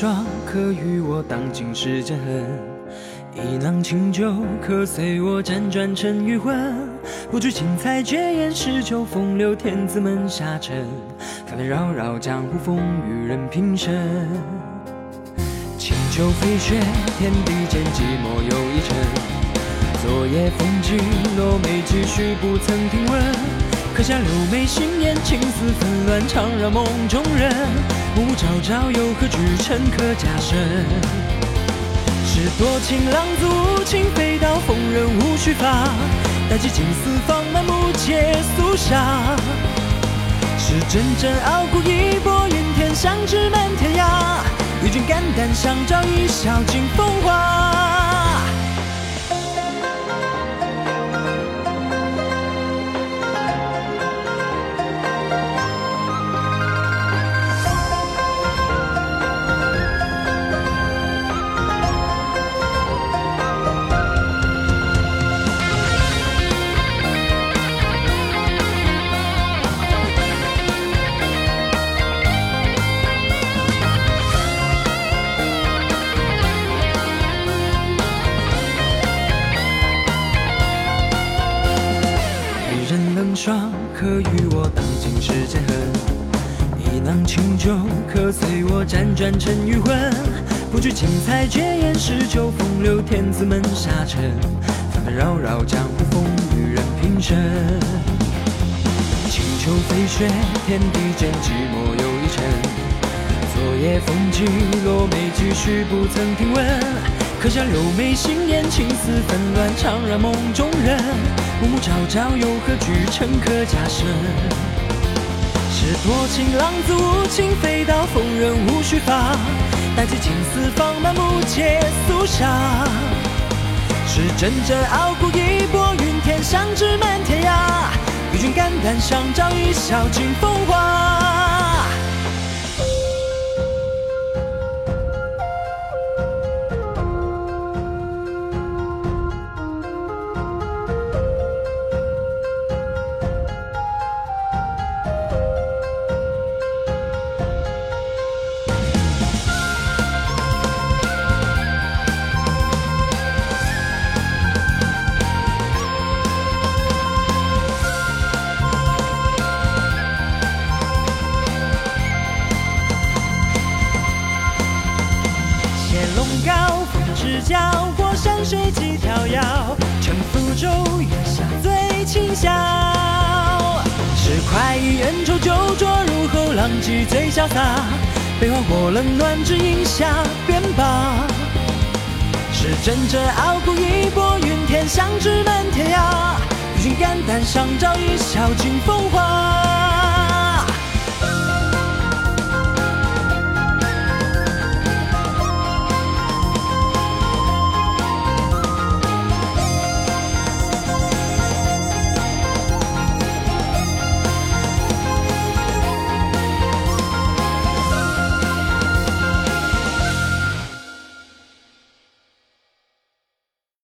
霜可与我当今世间恨。一囊清酒，可随我辗转成余魂。不惧青菜绝艳，诗酒风流，天子门下尘。纷纷扰扰江湖风雨，任平生。清酒飞雪，天地间寂寞又一程。昨夜风起，落梅几许不曾听闻。刻下柳眉心眼，情丝纷乱，缠绕梦中人。暮暮朝朝，又何惧尘客家身？是多情浪子无情，飞刀锋刃无须发。待寄青丝放满目皆肃杀。是阵阵傲骨一拨云天，响至满天涯。与君肝胆相照，一笑尽风华。霜，可与我当今世间恨。一囊清酒，可随我辗转成余魂。不惧青菜绝艳，诗酒风流，天子门下尘。纷纷扰扰江湖风雨，任平生。清秋飞雪，天地间寂寞又一程。昨夜风起，落梅几许不曾听闻。刻下柳眉心眼，情丝纷乱，缠绕梦中人。暮暮朝朝，又何惧尘客家身？是多情浪子无情，飞刀锋刃无须发。待寄青丝放满木阶肃杀。是阵阵傲骨一拨云天，相知满天涯。与君肝胆相照，一笑尽风华。是脚，过山水几条遥。乘浮舟，月下醉清宵。是快意恩仇，酒浊入喉，浪迹最潇洒。悲欢或冷暖，只饮下便罢。是阵阵傲骨一拨云天，相知满天涯。与君肝胆相照，一笑尽风华。